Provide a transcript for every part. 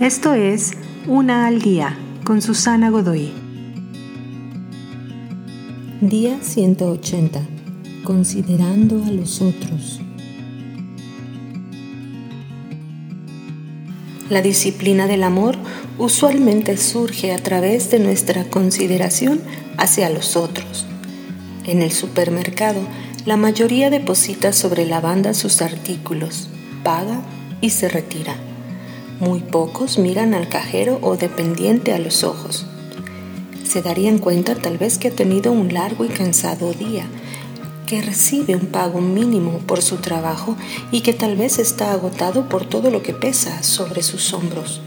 Esto es Una al Día con Susana Godoy. Día 180. Considerando a los otros. La disciplina del amor usualmente surge a través de nuestra consideración hacia los otros. En el supermercado, la mayoría deposita sobre la banda sus artículos, paga y se retira. Muy pocos miran al cajero o dependiente a los ojos. Se darían cuenta tal vez que ha tenido un largo y cansado día, que recibe un pago mínimo por su trabajo y que tal vez está agotado por todo lo que pesa sobre sus hombros.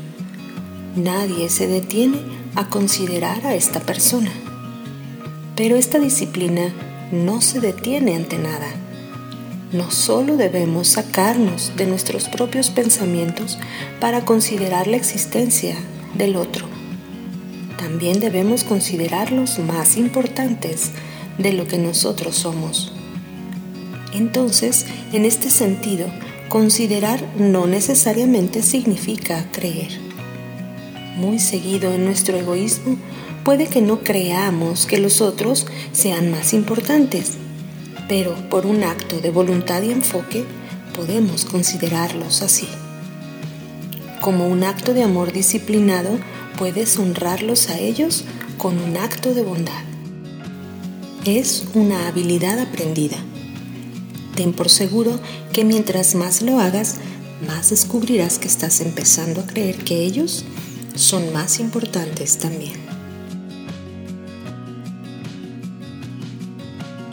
Nadie se detiene a considerar a esta persona. Pero esta disciplina no se detiene ante nada no solo debemos sacarnos de nuestros propios pensamientos para considerar la existencia del otro, también debemos considerarlos más importantes de lo que nosotros somos. Entonces, en este sentido, considerar no necesariamente significa creer. Muy seguido en nuestro egoísmo puede que no creamos que los otros sean más importantes pero por un acto de voluntad y enfoque podemos considerarlos así. Como un acto de amor disciplinado, puedes honrarlos a ellos con un acto de bondad. Es una habilidad aprendida. Ten por seguro que mientras más lo hagas, más descubrirás que estás empezando a creer que ellos son más importantes también.